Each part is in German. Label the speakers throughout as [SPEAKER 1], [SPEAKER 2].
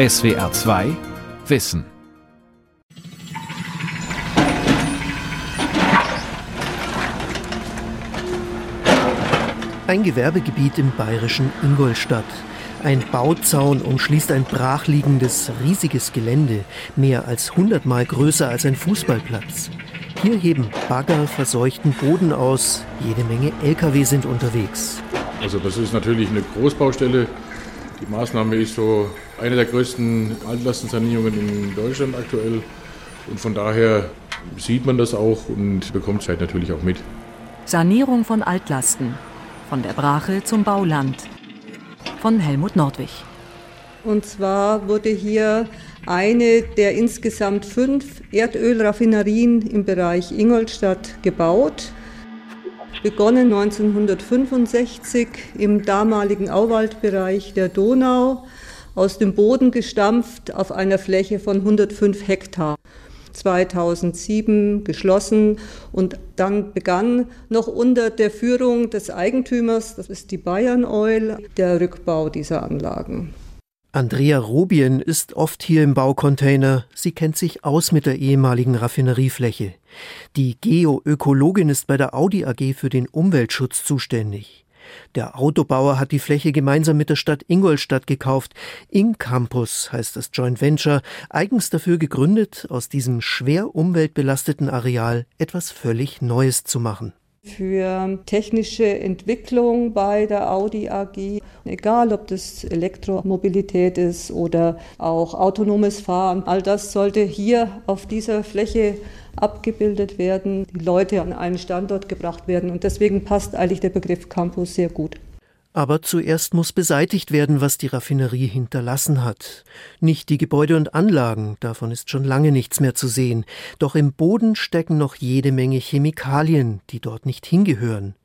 [SPEAKER 1] SWR 2 Wissen.
[SPEAKER 2] Ein Gewerbegebiet im bayerischen Ingolstadt. Ein Bauzaun umschließt ein brachliegendes, riesiges Gelände, mehr als hundertmal größer als ein Fußballplatz. Hier heben Bagger verseuchten Boden aus, jede Menge Lkw sind unterwegs.
[SPEAKER 3] Also das ist natürlich eine Großbaustelle. Die Maßnahme ist so eine der größten Altlastensanierungen in Deutschland aktuell. Und von daher sieht man das auch und bekommt es halt natürlich auch mit.
[SPEAKER 4] Sanierung von Altlasten. Von der Brache zum Bauland. Von Helmut Nordwig.
[SPEAKER 5] Und zwar wurde hier eine der insgesamt fünf Erdölraffinerien im Bereich Ingolstadt gebaut. Begonnen 1965 im damaligen Auwaldbereich der Donau, aus dem Boden gestampft auf einer Fläche von 105 Hektar. 2007 geschlossen und dann begann noch unter der Führung des Eigentümers, das ist die Bayern Oil, der Rückbau dieser Anlagen.
[SPEAKER 2] Andrea Robien ist oft hier im Baucontainer. Sie kennt sich aus mit der ehemaligen Raffineriefläche. Die Geoökologin ist bei der Audi AG für den Umweltschutz zuständig. Der Autobauer hat die Fläche gemeinsam mit der Stadt Ingolstadt gekauft. Incampus heißt das Joint Venture, eigens dafür gegründet, aus diesem schwer umweltbelasteten Areal etwas völlig Neues zu machen
[SPEAKER 5] für technische Entwicklung bei der Audi AG, egal ob das Elektromobilität ist oder auch autonomes Fahren. All das sollte hier auf dieser Fläche abgebildet werden, die Leute an einen Standort gebracht werden und deswegen passt eigentlich der Begriff Campus sehr gut.
[SPEAKER 2] Aber zuerst muss beseitigt werden, was die Raffinerie hinterlassen hat. Nicht die Gebäude und Anlagen, davon ist schon lange nichts mehr zu sehen. Doch im Boden stecken noch jede Menge Chemikalien, die dort nicht hingehören.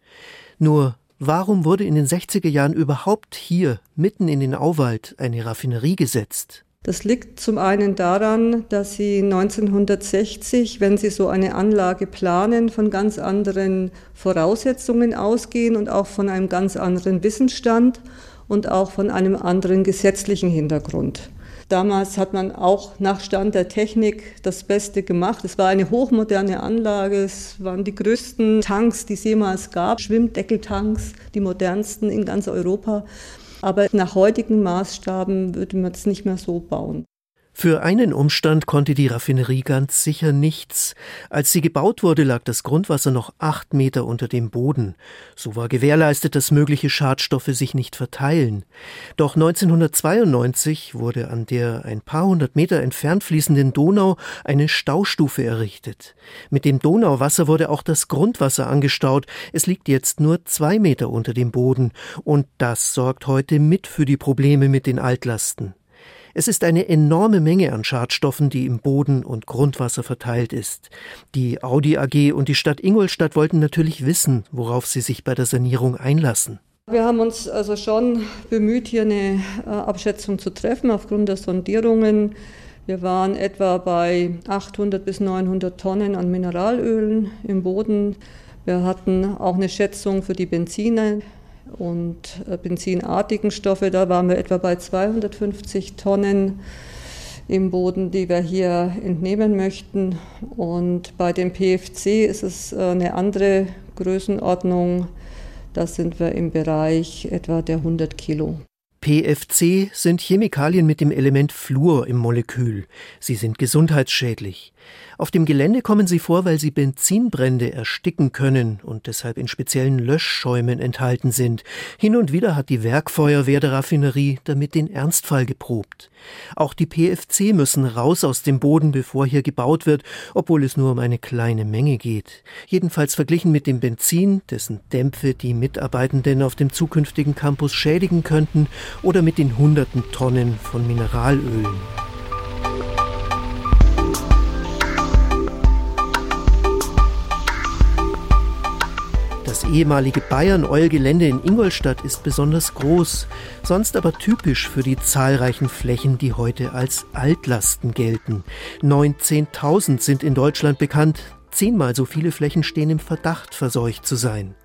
[SPEAKER 2] Nur warum wurde in den 60er Jahren überhaupt hier, mitten in den Auwald, eine Raffinerie gesetzt?
[SPEAKER 5] Das liegt zum einen daran, dass Sie 1960, wenn Sie so eine Anlage planen, von ganz anderen Voraussetzungen ausgehen und auch von einem ganz anderen Wissensstand und auch von einem anderen gesetzlichen Hintergrund. Damals hat man auch nach Stand der Technik das Beste gemacht. Es war eine hochmoderne Anlage. Es waren die größten Tanks, die es jemals gab. Schwimmdeckeltanks, die modernsten in ganz Europa. Aber nach heutigen Maßstaben würde man es nicht mehr so bauen.
[SPEAKER 2] Für einen Umstand konnte die Raffinerie ganz sicher nichts. Als sie gebaut wurde, lag das Grundwasser noch acht Meter unter dem Boden. So war gewährleistet, dass mögliche Schadstoffe sich nicht verteilen. Doch 1992 wurde an der ein paar hundert Meter entfernt fließenden Donau eine Staustufe errichtet. Mit dem Donauwasser wurde auch das Grundwasser angestaut. Es liegt jetzt nur zwei Meter unter dem Boden. Und das sorgt heute mit für die Probleme mit den Altlasten. Es ist eine enorme Menge an Schadstoffen, die im Boden und Grundwasser verteilt ist. Die Audi AG und die Stadt Ingolstadt wollten natürlich wissen, worauf sie sich bei der Sanierung einlassen.
[SPEAKER 5] Wir haben uns also schon bemüht, hier eine äh, Abschätzung zu treffen aufgrund der Sondierungen. Wir waren etwa bei 800 bis 900 Tonnen an Mineralölen im Boden. Wir hatten auch eine Schätzung für die Benzine und äh, benzinartigen Stoffe. Da waren wir etwa bei 250 Tonnen im Boden, die wir hier entnehmen möchten. Und bei dem PFC ist es äh, eine andere Größenordnung. Da sind wir im Bereich etwa der 100 Kilo.
[SPEAKER 2] PFC sind Chemikalien mit dem Element Fluor im Molekül. Sie sind gesundheitsschädlich. Auf dem Gelände kommen sie vor, weil sie Benzinbrände ersticken können und deshalb in speziellen Löschschäumen enthalten sind. Hin und wieder hat die Werkfeuerwehr der Raffinerie damit den Ernstfall geprobt. Auch die PFC müssen raus aus dem Boden, bevor hier gebaut wird, obwohl es nur um eine kleine Menge geht. Jedenfalls verglichen mit dem Benzin, dessen Dämpfe die Mitarbeitenden auf dem zukünftigen Campus schädigen könnten, oder mit den hunderten Tonnen von Mineralölen. Das ehemalige Bayern-Oil-Gelände in Ingolstadt ist besonders groß, sonst aber typisch für die zahlreichen Flächen, die heute als Altlasten gelten. 19.000 sind in Deutschland bekannt, zehnmal so viele Flächen stehen im Verdacht, verseucht zu sein.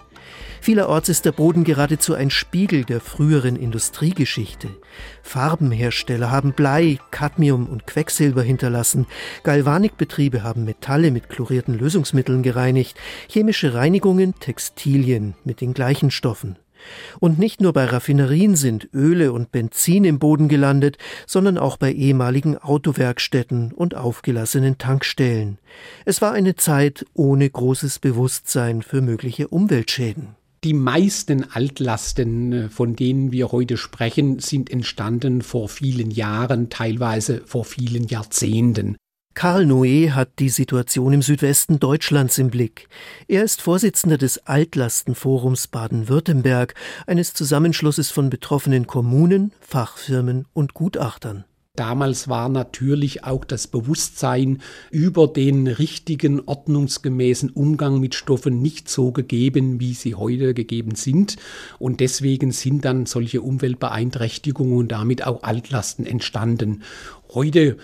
[SPEAKER 2] Vielerorts ist der Boden geradezu ein Spiegel der früheren Industriegeschichte. Farbenhersteller haben Blei, Cadmium und Quecksilber hinterlassen. Galvanikbetriebe haben Metalle mit chlorierten Lösungsmitteln gereinigt. Chemische Reinigungen Textilien mit den gleichen Stoffen. Und nicht nur bei Raffinerien sind Öle und Benzin im Boden gelandet, sondern auch bei ehemaligen Autowerkstätten und aufgelassenen Tankstellen. Es war eine Zeit ohne großes Bewusstsein für mögliche Umweltschäden.
[SPEAKER 6] Die meisten Altlasten, äh, von denen wir heute sprechen, sind entstanden vor vielen Jahren, teilweise vor vielen Jahrzehnten.
[SPEAKER 2] Karl Noé hat die Situation im Südwesten Deutschlands im Blick. Er ist Vorsitzender des Altlastenforums Baden-Württemberg, eines Zusammenschlusses von betroffenen Kommunen, Fachfirmen und Gutachtern.
[SPEAKER 6] Damals war natürlich auch das Bewusstsein über den richtigen, ordnungsgemäßen Umgang mit Stoffen nicht so gegeben, wie sie heute gegeben sind. Und deswegen sind dann solche Umweltbeeinträchtigungen und damit auch Altlasten entstanden. Heute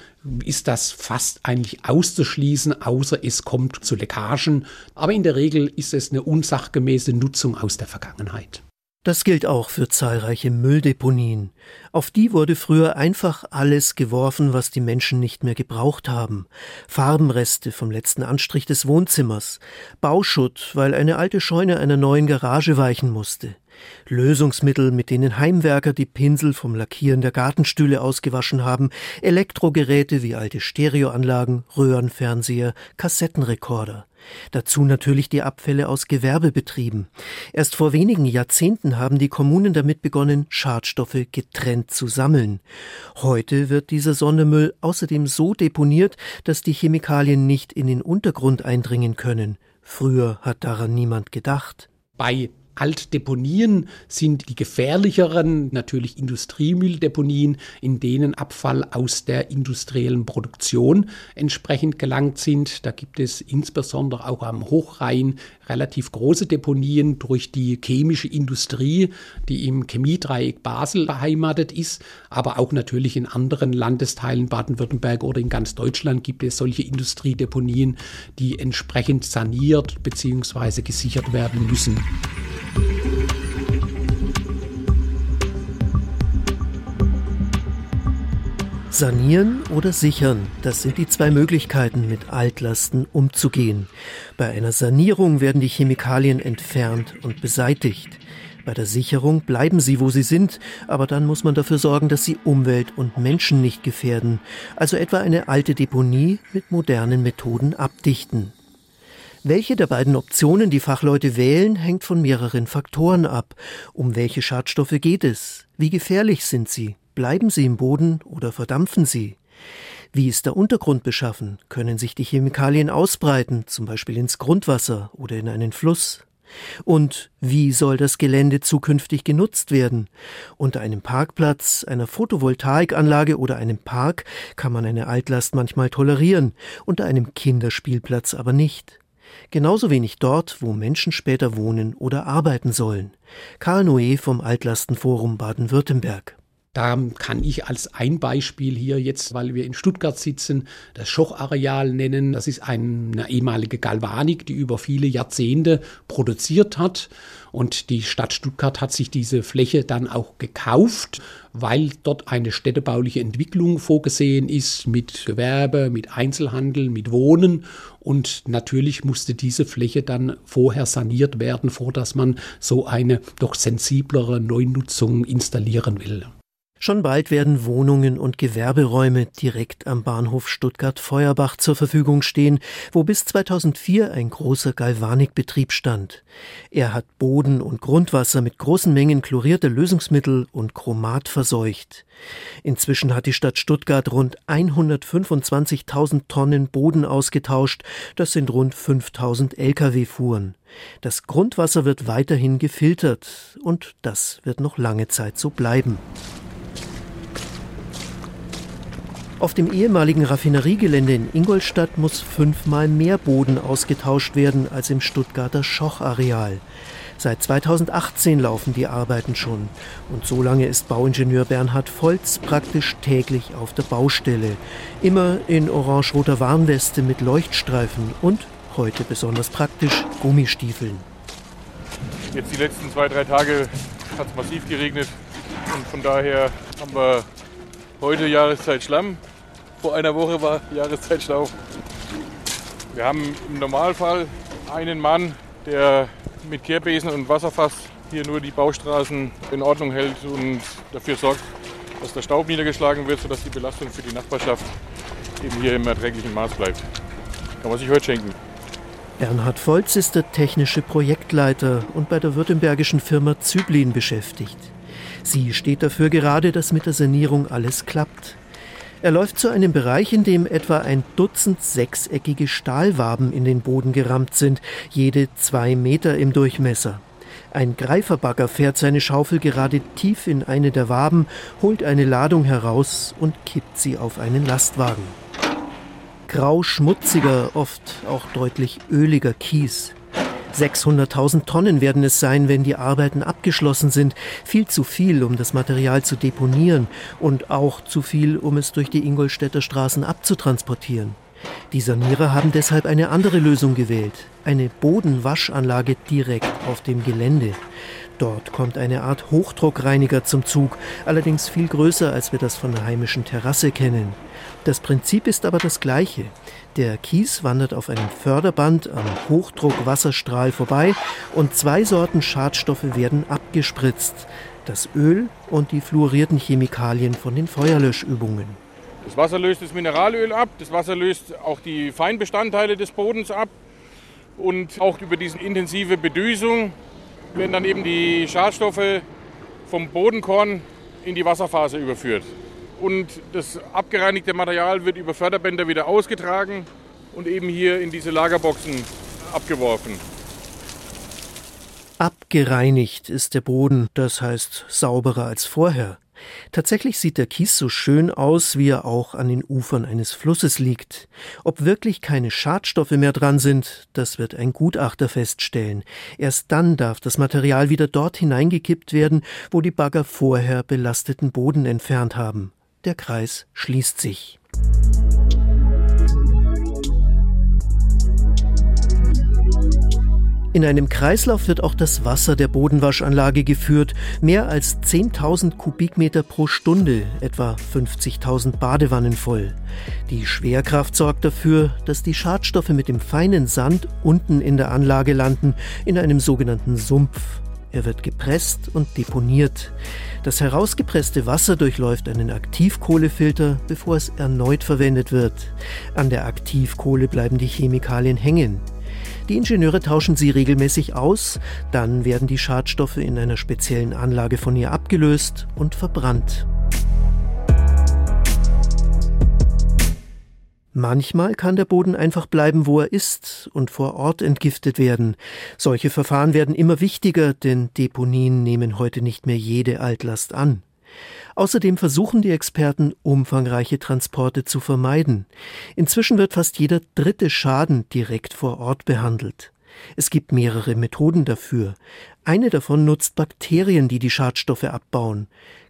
[SPEAKER 6] ist das fast eigentlich auszuschließen, außer es kommt zu Leckagen. Aber in der Regel ist es eine unsachgemäße Nutzung aus der Vergangenheit.
[SPEAKER 2] Das gilt auch für zahlreiche Mülldeponien. Auf die wurde früher einfach alles geworfen, was die Menschen nicht mehr gebraucht haben. Farbenreste vom letzten Anstrich des Wohnzimmers, Bauschutt, weil eine alte Scheune einer neuen Garage weichen musste, Lösungsmittel, mit denen Heimwerker die Pinsel vom Lackieren der Gartenstühle ausgewaschen haben, Elektrogeräte wie alte Stereoanlagen, Röhrenfernseher, Kassettenrekorder. Dazu natürlich die Abfälle aus Gewerbebetrieben. Erst vor wenigen Jahrzehnten haben die Kommunen damit begonnen, Schadstoffe getrennt zu sammeln. Heute wird dieser Sondermüll außerdem so deponiert, dass die Chemikalien nicht in den Untergrund eindringen können. Früher hat daran niemand gedacht.
[SPEAKER 6] Bei Altdeponien sind die gefährlicheren natürlich Industriemülldeponien, in denen Abfall aus der industriellen Produktion entsprechend gelangt sind. Da gibt es insbesondere auch am Hochrhein relativ große Deponien durch die chemische Industrie, die im Chemiedreieck Basel beheimatet ist, aber auch natürlich in anderen Landesteilen Baden-Württemberg oder in ganz Deutschland gibt es solche Industriedeponien, die entsprechend saniert bzw. gesichert werden müssen.
[SPEAKER 2] Sanieren oder sichern, das sind die zwei Möglichkeiten, mit Altlasten umzugehen. Bei einer Sanierung werden die Chemikalien entfernt und beseitigt. Bei der Sicherung bleiben sie, wo sie sind, aber dann muss man dafür sorgen, dass sie Umwelt und Menschen nicht gefährden, also etwa eine alte Deponie mit modernen Methoden abdichten. Welche der beiden Optionen die Fachleute wählen, hängt von mehreren Faktoren ab. Um welche Schadstoffe geht es? Wie gefährlich sind sie? Bleiben sie im Boden oder verdampfen sie? Wie ist der Untergrund beschaffen? Können sich die Chemikalien ausbreiten, zum Beispiel ins Grundwasser oder in einen Fluss? Und wie soll das Gelände zukünftig genutzt werden? Unter einem Parkplatz, einer Photovoltaikanlage oder einem Park kann man eine Altlast manchmal tolerieren, unter einem Kinderspielplatz aber nicht. Genauso wenig dort, wo Menschen später wohnen oder arbeiten sollen. Karl Noé vom Altlastenforum Baden-Württemberg.
[SPEAKER 6] Da kann ich als ein Beispiel hier jetzt, weil wir in Stuttgart sitzen, das Schochareal nennen. Das ist eine ehemalige Galvanik, die über viele Jahrzehnte produziert hat. Und die Stadt Stuttgart hat sich diese Fläche dann auch gekauft, weil dort eine städtebauliche Entwicklung vorgesehen ist mit Gewerbe, mit Einzelhandel, mit Wohnen. Und natürlich musste diese Fläche dann vorher saniert werden, vor dass man so eine doch sensiblere Neunutzung installieren will.
[SPEAKER 2] Schon bald werden Wohnungen und Gewerberäume direkt am Bahnhof Stuttgart-Feuerbach zur Verfügung stehen, wo bis 2004 ein großer Galvanikbetrieb stand. Er hat Boden und Grundwasser mit großen Mengen chlorierter Lösungsmittel und Chromat verseucht. Inzwischen hat die Stadt Stuttgart rund 125.000 Tonnen Boden ausgetauscht. Das sind rund 5000 Lkw-Fuhren. Das Grundwasser wird weiterhin gefiltert und das wird noch lange Zeit so bleiben. Auf dem ehemaligen Raffineriegelände in Ingolstadt muss fünfmal mehr Boden ausgetauscht werden als im Stuttgarter Schochareal. Seit 2018 laufen die Arbeiten schon. Und so lange ist Bauingenieur Bernhard Volz praktisch täglich auf der Baustelle. Immer in orange-roter Warnweste mit Leuchtstreifen und, heute besonders praktisch, Gummistiefeln.
[SPEAKER 3] Jetzt die letzten zwei, drei Tage hat es massiv geregnet und von daher haben wir heute Jahreszeit Schlamm. Vor einer Woche war Jahreszeit Schlauch. Wir haben im Normalfall einen Mann, der mit Kehrbesen und Wasserfass hier nur die Baustraßen in Ordnung hält und dafür sorgt, dass der Staub niedergeschlagen wird, sodass die Belastung für die Nachbarschaft eben hier im erträglichen Maß bleibt. Kann man sich heute schenken.
[SPEAKER 2] Bernhard Volz ist der technische Projektleiter und bei der württembergischen Firma Zyblin beschäftigt. Sie steht dafür gerade, dass mit der Sanierung alles klappt. Er läuft zu einem Bereich, in dem etwa ein Dutzend sechseckige Stahlwaben in den Boden gerammt sind, jede zwei Meter im Durchmesser. Ein Greiferbagger fährt seine Schaufel gerade tief in eine der Waben, holt eine Ladung heraus und kippt sie auf einen Lastwagen. Grau schmutziger, oft auch deutlich öliger Kies. 600.000 Tonnen werden es sein, wenn die Arbeiten abgeschlossen sind. Viel zu viel, um das Material zu deponieren und auch zu viel, um es durch die Ingolstädter Straßen abzutransportieren. Die Sanierer haben deshalb eine andere Lösung gewählt. Eine Bodenwaschanlage direkt auf dem Gelände. Dort kommt eine Art Hochdruckreiniger zum Zug, allerdings viel größer, als wir das von der heimischen Terrasse kennen. Das Prinzip ist aber das gleiche. Der Kies wandert auf einem Förderband am Hochdruckwasserstrahl vorbei und zwei Sorten Schadstoffe werden abgespritzt. Das Öl und die fluorierten Chemikalien von den Feuerlöschübungen.
[SPEAKER 3] Das Wasser löst das Mineralöl ab, das Wasser löst auch die Feinbestandteile des Bodens ab und auch über diese intensive Bedüsung werden dann eben die Schadstoffe vom Bodenkorn in die Wasserphase überführt. Und das abgereinigte Material wird über Förderbänder wieder ausgetragen und eben hier in diese Lagerboxen abgeworfen.
[SPEAKER 2] Abgereinigt ist der Boden, das heißt sauberer als vorher. Tatsächlich sieht der Kies so schön aus, wie er auch an den Ufern eines Flusses liegt. Ob wirklich keine Schadstoffe mehr dran sind, das wird ein Gutachter feststellen. Erst dann darf das Material wieder dort hineingekippt werden, wo die Bagger vorher belasteten Boden entfernt haben. Der Kreis schließt sich. In einem Kreislauf wird auch das Wasser der Bodenwaschanlage geführt, mehr als 10.000 Kubikmeter pro Stunde, etwa 50.000 Badewannen voll. Die Schwerkraft sorgt dafür, dass die Schadstoffe mit dem feinen Sand unten in der Anlage landen, in einem sogenannten Sumpf. Er wird gepresst und deponiert. Das herausgepresste Wasser durchläuft einen Aktivkohlefilter, bevor es erneut verwendet wird. An der Aktivkohle bleiben die Chemikalien hängen. Die Ingenieure tauschen sie regelmäßig aus, dann werden die Schadstoffe in einer speziellen Anlage von ihr abgelöst und verbrannt. Manchmal kann der Boden einfach bleiben, wo er ist und vor Ort entgiftet werden. Solche Verfahren werden immer wichtiger, denn Deponien nehmen heute nicht mehr jede Altlast an. Außerdem versuchen die Experten, umfangreiche Transporte zu vermeiden. Inzwischen wird fast jeder dritte Schaden direkt vor Ort behandelt. Es gibt mehrere Methoden dafür. Eine davon nutzt Bakterien, die die Schadstoffe abbauen.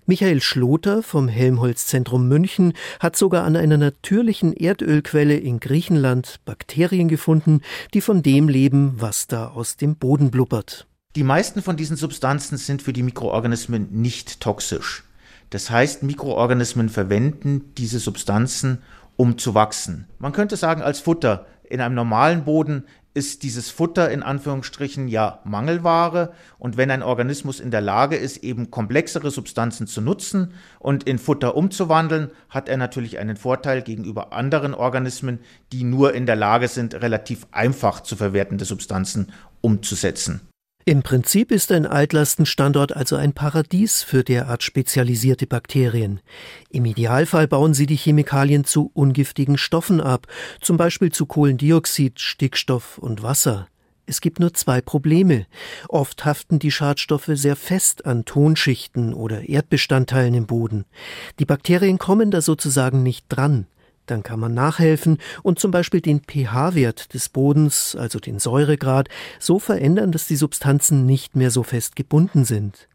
[SPEAKER 2] Michael Schloter vom Helmholtz-Zentrum München hat sogar an einer natürlichen Erdölquelle in Griechenland Bakterien gefunden, die von dem leben, was da aus dem Boden blubbert.
[SPEAKER 7] Die meisten von diesen Substanzen sind für die Mikroorganismen nicht toxisch. Das heißt, Mikroorganismen verwenden diese Substanzen, um zu wachsen. Man könnte sagen, als Futter. In einem normalen Boden ist dieses Futter in Anführungsstrichen ja Mangelware. Und wenn ein Organismus in der Lage ist, eben komplexere Substanzen zu nutzen und in Futter umzuwandeln, hat er natürlich einen Vorteil gegenüber anderen Organismen, die nur in der Lage sind, relativ einfach zu verwertende Substanzen umzusetzen.
[SPEAKER 2] Im Prinzip ist ein Altlastenstandort also ein Paradies für derart spezialisierte Bakterien. Im Idealfall bauen sie die Chemikalien zu ungiftigen Stoffen ab, zum Beispiel zu Kohlendioxid, Stickstoff und Wasser. Es gibt nur zwei Probleme. Oft haften die Schadstoffe sehr fest an Tonschichten oder Erdbestandteilen im Boden. Die Bakterien kommen da sozusagen nicht dran. Dann kann man nachhelfen und zum Beispiel den pH-Wert des Bodens, also den Säuregrad, so verändern, dass die Substanzen nicht mehr so fest gebunden sind.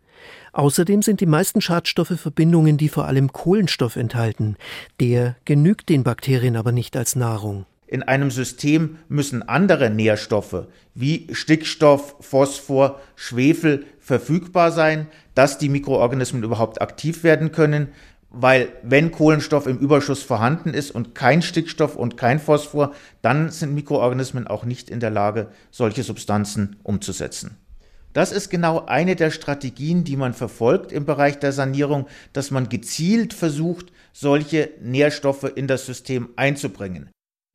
[SPEAKER 2] Außerdem sind die meisten Schadstoffe Verbindungen, die vor allem Kohlenstoff enthalten. Der genügt den Bakterien aber nicht als Nahrung.
[SPEAKER 7] in einem System müssen andere Nährstoffe wie Stickstoff, Phosphor, Schwefel verfügbar sein, dass die Mikroorganismen überhaupt aktiv werden können, weil wenn Kohlenstoff im Überschuss vorhanden ist und kein Stickstoff und kein Phosphor, dann sind Mikroorganismen auch nicht in der Lage, solche Substanzen umzusetzen. Das ist genau eine der Strategien, die man verfolgt im Bereich der Sanierung, dass man gezielt versucht, solche Nährstoffe in das System einzubringen.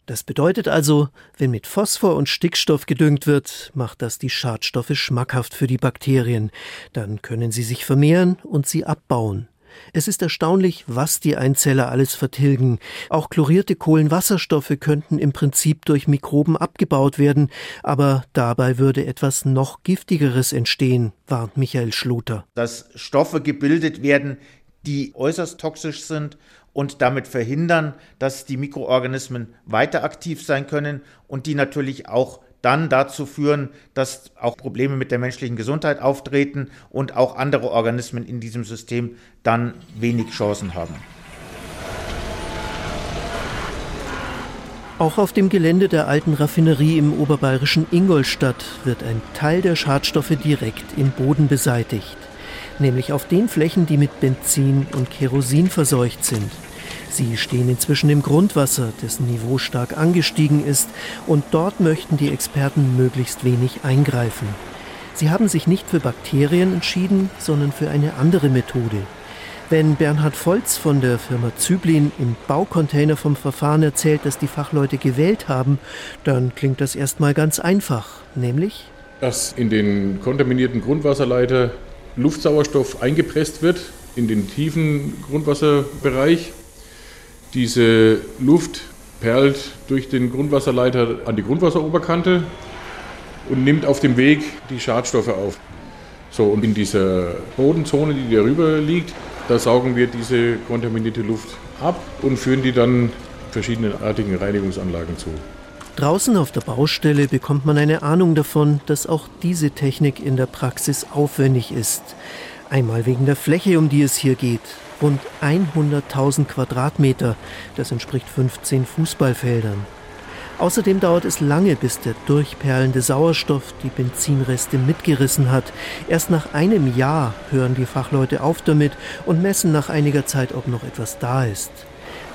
[SPEAKER 2] Das bedeutet also, wenn mit Phosphor und Stickstoff gedüngt wird, macht das die Schadstoffe schmackhaft für die Bakterien. Dann können sie sich vermehren und sie abbauen. Es ist erstaunlich, was die Einzeller alles vertilgen. Auch chlorierte Kohlenwasserstoffe könnten im Prinzip durch Mikroben abgebaut werden, aber dabei würde etwas noch giftigeres entstehen, warnt Michael Schloter.
[SPEAKER 7] Dass Stoffe gebildet werden, die äußerst toxisch sind und damit verhindern, dass die Mikroorganismen weiter aktiv sein können und die natürlich auch dann dazu führen, dass auch Probleme mit der menschlichen Gesundheit auftreten und auch andere Organismen in diesem System dann wenig Chancen haben.
[SPEAKER 2] Auch auf dem Gelände der alten Raffinerie im oberbayerischen Ingolstadt wird ein Teil der Schadstoffe direkt im Boden beseitigt, nämlich auf den Flächen, die mit Benzin und Kerosin verseucht sind. Sie stehen inzwischen im Grundwasser, dessen Niveau stark angestiegen ist, und dort möchten die Experten möglichst wenig eingreifen. Sie haben sich nicht für Bakterien entschieden, sondern für eine andere Methode. Wenn Bernhard Volz von der Firma Züblin im Baucontainer vom Verfahren erzählt, das die Fachleute gewählt haben, dann klingt das erstmal ganz einfach, nämlich
[SPEAKER 3] dass in den kontaminierten Grundwasserleiter Luftsauerstoff eingepresst wird in den tiefen Grundwasserbereich diese Luft perlt durch den Grundwasserleiter an die Grundwasseroberkante und nimmt auf dem Weg die Schadstoffe auf. So, und in dieser Bodenzone, die darüber liegt, da saugen wir diese kontaminierte Luft ab und führen die dann verschiedenartigen Reinigungsanlagen zu.
[SPEAKER 2] Draußen auf der Baustelle bekommt man eine Ahnung davon, dass auch diese Technik in der Praxis aufwendig ist. Einmal wegen der Fläche, um die es hier geht, rund 100.000 Quadratmeter. Das entspricht 15 Fußballfeldern. Außerdem dauert es lange, bis der durchperlende Sauerstoff die Benzinreste mitgerissen hat. Erst nach einem Jahr hören die Fachleute auf damit und messen nach einiger Zeit, ob noch etwas da ist.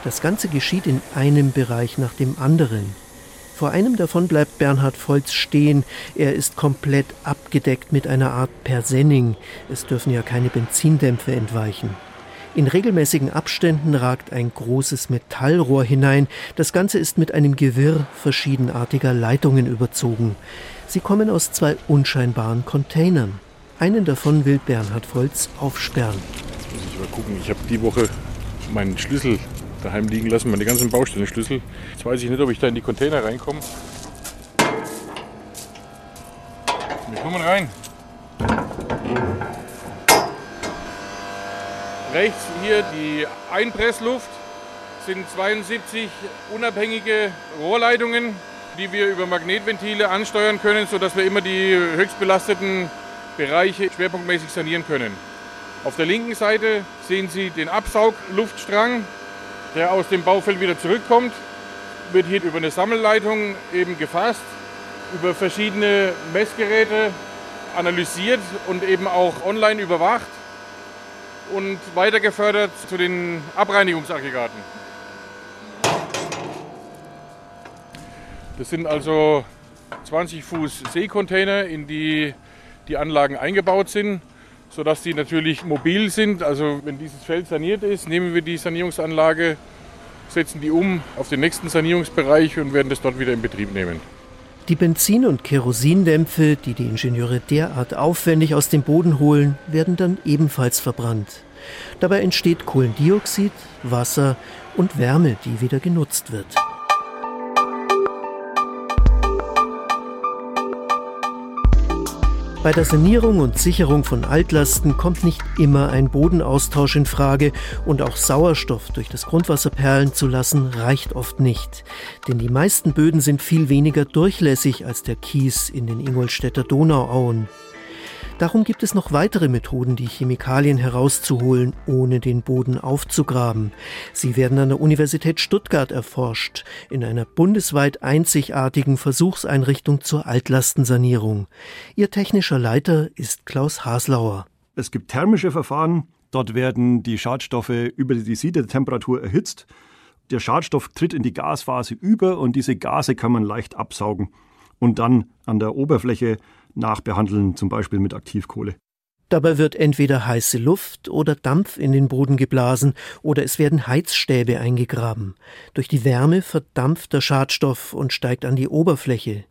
[SPEAKER 2] Das Ganze geschieht in einem Bereich nach dem anderen. Vor einem davon bleibt Bernhard Volz stehen. Er ist komplett abgedeckt mit einer Art Persenning. Es dürfen ja keine Benzindämpfe entweichen. In regelmäßigen Abständen ragt ein großes Metallrohr hinein. Das Ganze ist mit einem Gewirr verschiedenartiger Leitungen überzogen. Sie kommen aus zwei unscheinbaren Containern. Einen davon will Bernhard Volz aufsperren.
[SPEAKER 3] Jetzt muss ich mal gucken. Ich habe die Woche meinen Schlüssel daheim liegen lassen, meine ganzen Baustellenschlüssel. Jetzt weiß ich nicht, ob ich da in die Container reinkomme. Wir kommen rein. Rechts hier die Einpressluft. Sind 72 unabhängige Rohrleitungen, die wir über Magnetventile ansteuern können, sodass wir immer die höchst belasteten Bereiche schwerpunktmäßig sanieren können. Auf der linken Seite sehen Sie den Absaugluftstrang, der aus dem Baufeld wieder zurückkommt, wird hier über eine Sammelleitung eben gefasst, über verschiedene Messgeräte analysiert und eben auch online überwacht und weiter gefördert zu den Abreinigungsaggregaten. Das sind also 20 Fuß Seekontainer, in die die Anlagen eingebaut sind, sodass die natürlich mobil sind. Also wenn dieses Feld saniert ist, nehmen wir die Sanierungsanlage, setzen die um auf den nächsten Sanierungsbereich und werden das dort wieder in Betrieb nehmen.
[SPEAKER 2] Die Benzin- und Kerosindämpfe, die die Ingenieure derart aufwendig aus dem Boden holen, werden dann ebenfalls verbrannt. Dabei entsteht Kohlendioxid, Wasser und Wärme, die wieder genutzt wird. Bei der Sanierung und Sicherung von Altlasten kommt nicht immer ein Bodenaustausch in Frage und auch Sauerstoff durch das Grundwasser perlen zu lassen reicht oft nicht. Denn die meisten Böden sind viel weniger durchlässig als der Kies in den Ingolstädter Donauauen. Darum gibt es noch weitere Methoden, die Chemikalien herauszuholen, ohne den Boden aufzugraben. Sie werden an der Universität Stuttgart erforscht, in einer bundesweit einzigartigen Versuchseinrichtung zur Altlastensanierung. Ihr technischer Leiter ist Klaus Haslauer.
[SPEAKER 8] Es gibt thermische Verfahren. Dort werden die Schadstoffe über die Siedetemperatur erhitzt. Der Schadstoff tritt in die Gasphase über und diese Gase kann man leicht absaugen und dann an der Oberfläche nachbehandeln, zum Beispiel mit Aktivkohle.
[SPEAKER 2] Dabei wird entweder heiße Luft oder Dampf in den Boden geblasen oder es werden Heizstäbe eingegraben. Durch die Wärme verdampft der Schadstoff und steigt an die Oberfläche.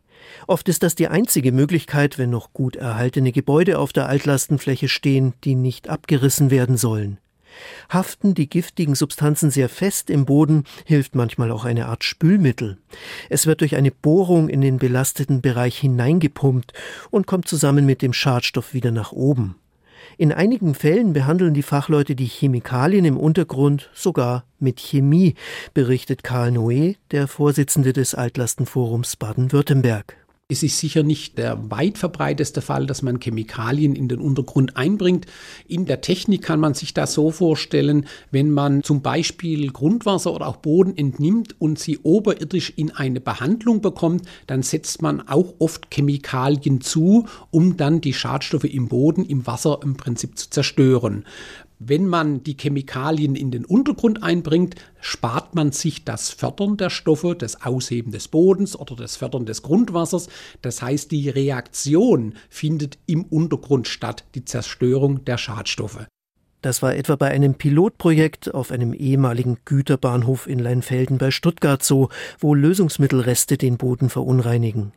[SPEAKER 2] Oft ist das die einzige Möglichkeit, wenn noch gut erhaltene Gebäude auf der Altlastenfläche stehen, die nicht abgerissen werden sollen. Haften die giftigen Substanzen sehr fest im Boden, hilft manchmal auch eine Art Spülmittel. Es wird durch eine Bohrung in den belasteten Bereich hineingepumpt und kommt zusammen mit dem Schadstoff wieder nach oben. In einigen Fällen behandeln die Fachleute die Chemikalien im Untergrund sogar mit Chemie, berichtet Karl Noé, der Vorsitzende des Altlastenforums Baden-Württemberg.
[SPEAKER 6] Es ist sicher nicht der weit verbreiteste Fall, dass man Chemikalien in den Untergrund einbringt. In der Technik kann man sich das so vorstellen, wenn man zum Beispiel Grundwasser oder auch Boden entnimmt und sie oberirdisch in eine Behandlung bekommt, dann setzt man auch oft Chemikalien zu, um dann die Schadstoffe im Boden, im Wasser im Prinzip zu zerstören. Wenn man die Chemikalien in den Untergrund einbringt, spart man sich das Fördern der Stoffe, das Ausheben des Bodens oder das Fördern des Grundwassers. Das heißt, die Reaktion findet im Untergrund statt, die Zerstörung der Schadstoffe.
[SPEAKER 2] Das war etwa bei einem Pilotprojekt auf einem ehemaligen Güterbahnhof in Leinfelden bei Stuttgart so, wo Lösungsmittelreste den Boden verunreinigen.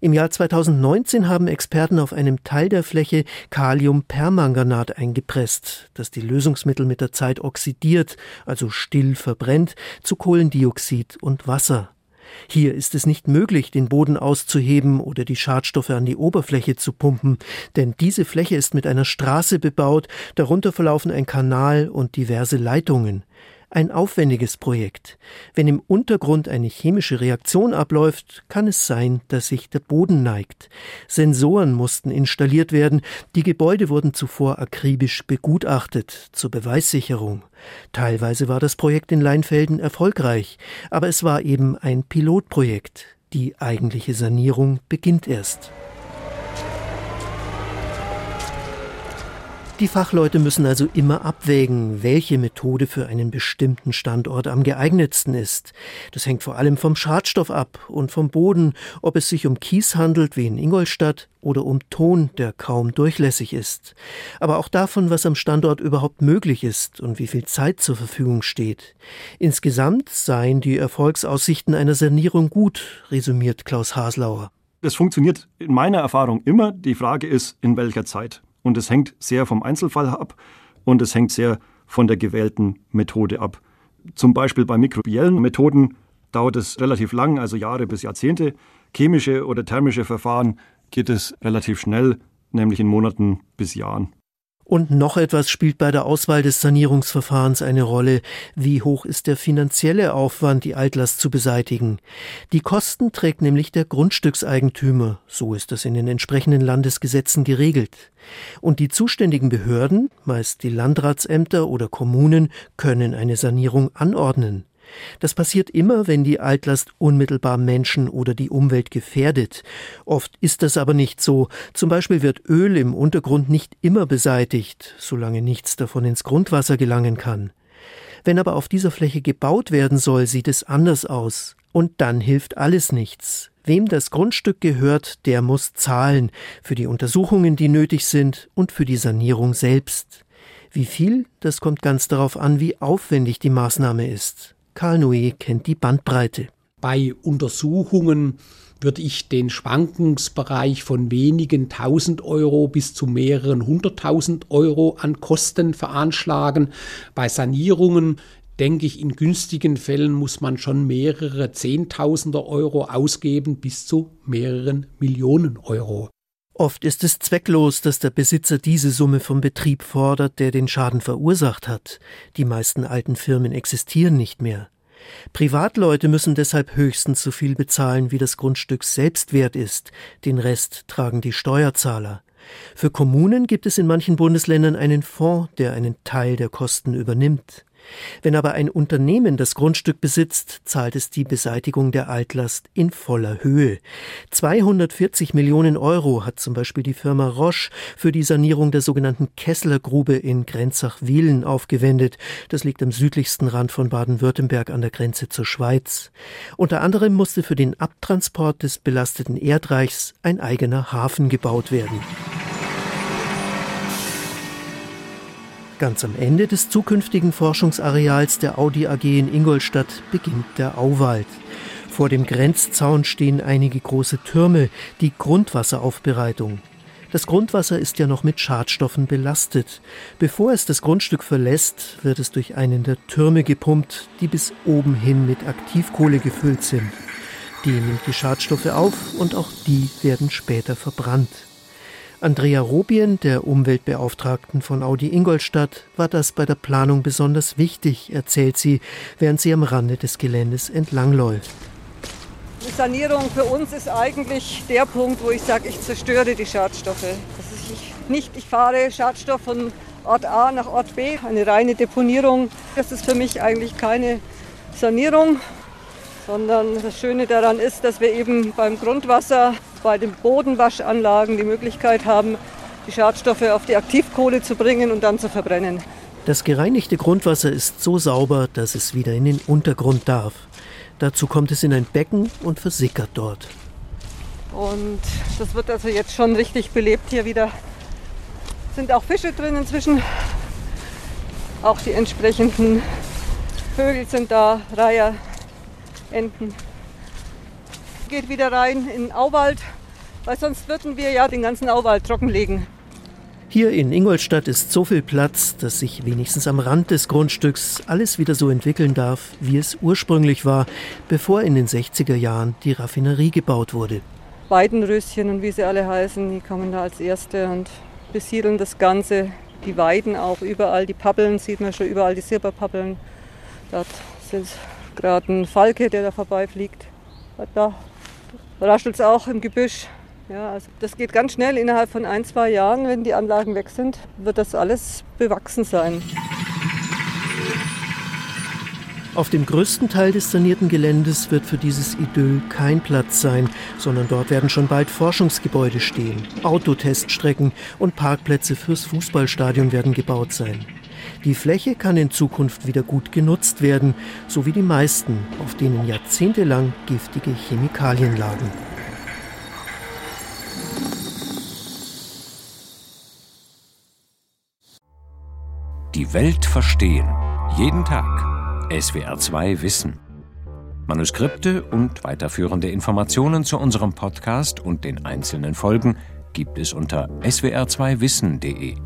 [SPEAKER 2] Im Jahr 2019 haben Experten auf einem Teil der Fläche Kaliumpermanganat eingepresst, das die Lösungsmittel mit der Zeit oxidiert, also still verbrennt, zu Kohlendioxid und Wasser. Hier ist es nicht möglich, den Boden auszuheben oder die Schadstoffe an die Oberfläche zu pumpen, denn diese Fläche ist mit einer Straße bebaut, darunter verlaufen ein Kanal und diverse Leitungen ein aufwendiges Projekt. Wenn im Untergrund eine chemische Reaktion abläuft, kann es sein, dass sich der Boden neigt. Sensoren mussten installiert werden, die Gebäude wurden zuvor akribisch begutachtet zur Beweissicherung. Teilweise war das Projekt in Leinfelden erfolgreich, aber es war eben ein Pilotprojekt. Die eigentliche Sanierung beginnt erst. Die Fachleute müssen also immer abwägen, welche Methode für einen bestimmten Standort am geeignetsten ist. Das hängt vor allem vom Schadstoff ab und vom Boden, ob es sich um Kies handelt, wie in Ingolstadt, oder um Ton, der kaum durchlässig ist. Aber auch davon, was am Standort überhaupt möglich ist und wie viel Zeit zur Verfügung steht. Insgesamt seien die Erfolgsaussichten einer Sanierung gut, resümiert Klaus Haslauer.
[SPEAKER 8] Das funktioniert in meiner Erfahrung immer. Die Frage ist, in welcher Zeit. Und es hängt sehr vom Einzelfall ab und es hängt sehr von der gewählten Methode ab. Zum Beispiel bei mikrobiellen Methoden dauert es relativ lang, also Jahre bis Jahrzehnte. Chemische oder thermische Verfahren geht es relativ schnell, nämlich in Monaten bis Jahren.
[SPEAKER 2] Und noch etwas spielt bei der Auswahl des Sanierungsverfahrens eine Rolle. Wie hoch ist der finanzielle Aufwand, die Altlast zu beseitigen? Die Kosten trägt nämlich der Grundstückseigentümer. So ist das in den entsprechenden Landesgesetzen geregelt. Und die zuständigen Behörden, meist die Landratsämter oder Kommunen, können eine Sanierung anordnen. Das passiert immer, wenn die Altlast unmittelbar Menschen oder die Umwelt gefährdet. Oft ist das aber nicht so. Zum Beispiel wird Öl im Untergrund nicht immer beseitigt, solange nichts davon ins Grundwasser gelangen kann. Wenn aber auf dieser Fläche gebaut werden soll, sieht es anders aus. Und dann hilft alles nichts. Wem das Grundstück gehört, der muss zahlen für die Untersuchungen, die nötig sind und für die Sanierung selbst. Wie viel, das kommt ganz darauf an, wie aufwendig die Maßnahme ist. Karl Noé kennt die Bandbreite.
[SPEAKER 6] Bei Untersuchungen würde ich den Schwankungsbereich von wenigen tausend Euro bis zu mehreren hunderttausend Euro an Kosten veranschlagen. Bei Sanierungen denke ich, in günstigen Fällen muss man schon mehrere Zehntausender Euro ausgeben bis zu mehreren Millionen Euro.
[SPEAKER 2] Oft ist es zwecklos, dass der Besitzer diese Summe vom Betrieb fordert, der den Schaden verursacht hat. Die meisten alten Firmen existieren nicht mehr. Privatleute müssen deshalb höchstens so viel bezahlen, wie das Grundstück selbst wert ist. Den Rest tragen die Steuerzahler. Für Kommunen gibt es in manchen Bundesländern einen Fonds, der einen Teil der Kosten übernimmt. Wenn aber ein Unternehmen das Grundstück besitzt, zahlt es die Beseitigung der Altlast in voller Höhe. 240 Millionen Euro hat zum Beispiel die Firma Roche für die Sanierung der sogenannten Kesslergrube in Grenzach-Wielen aufgewendet. Das liegt am südlichsten Rand von Baden-Württemberg an der Grenze zur Schweiz. Unter anderem musste für den Abtransport des belasteten Erdreichs ein eigener Hafen gebaut werden. Ganz am Ende des zukünftigen Forschungsareals der Audi AG in Ingolstadt beginnt der Auwald. Vor dem Grenzzaun stehen einige große Türme, die Grundwasseraufbereitung. Das Grundwasser ist ja noch mit Schadstoffen belastet. Bevor es das Grundstück verlässt, wird es durch einen der Türme gepumpt, die bis oben hin mit Aktivkohle gefüllt sind. Die nimmt die Schadstoffe auf und auch die werden später verbrannt. Andrea Robien, der Umweltbeauftragten von Audi Ingolstadt, war das bei der Planung besonders wichtig, erzählt sie, während sie am Rande des Geländes entlangläuft.
[SPEAKER 5] Die Sanierung für uns ist eigentlich der Punkt, wo ich sage, ich zerstöre die Schadstoffe. Das ist ich nicht, ich fahre Schadstoff von Ort A nach Ort B, eine reine Deponierung. Das ist für mich eigentlich keine Sanierung, sondern das Schöne daran ist, dass wir eben beim Grundwasser bei den Bodenwaschanlagen die Möglichkeit haben, die Schadstoffe auf die Aktivkohle zu bringen und dann zu verbrennen.
[SPEAKER 2] Das gereinigte Grundwasser ist so sauber, dass es wieder in den Untergrund darf. Dazu kommt es in ein Becken und versickert dort.
[SPEAKER 5] Und das wird also jetzt schon richtig belebt hier wieder. Sind auch Fische drin inzwischen. Auch die entsprechenden Vögel sind da, Reiher, Enten geht wieder rein in den Auwald, weil sonst würden wir ja den ganzen Auwald trockenlegen.
[SPEAKER 2] Hier in Ingolstadt ist so viel Platz, dass sich wenigstens am Rand des Grundstücks alles wieder so entwickeln darf, wie es ursprünglich war, bevor in den 60er Jahren die Raffinerie gebaut wurde.
[SPEAKER 5] Weidenröschen und wie sie alle heißen, die kommen da als Erste und besiedeln das Ganze. Die Weiden auch überall, die Pappeln sieht man schon überall, die Silberpappeln. Dort sind gerade ein Falke, der da vorbeifliegt. Da raschelt es auch im Gebüsch. Ja, also das geht ganz schnell. Innerhalb von ein, zwei Jahren, wenn die Anlagen weg sind, wird das alles bewachsen sein.
[SPEAKER 2] Auf dem größten Teil des sanierten Geländes wird für dieses Idyll kein Platz sein, sondern dort werden schon bald Forschungsgebäude stehen. Autoteststrecken und Parkplätze fürs Fußballstadion werden gebaut sein. Die Fläche kann in Zukunft wieder gut genutzt werden, so wie die meisten, auf denen jahrzehntelang giftige Chemikalien lagen.
[SPEAKER 1] Die Welt verstehen. Jeden Tag. SWR2 Wissen. Manuskripte und weiterführende Informationen zu unserem Podcast und den einzelnen Folgen gibt es unter swr2wissen.de.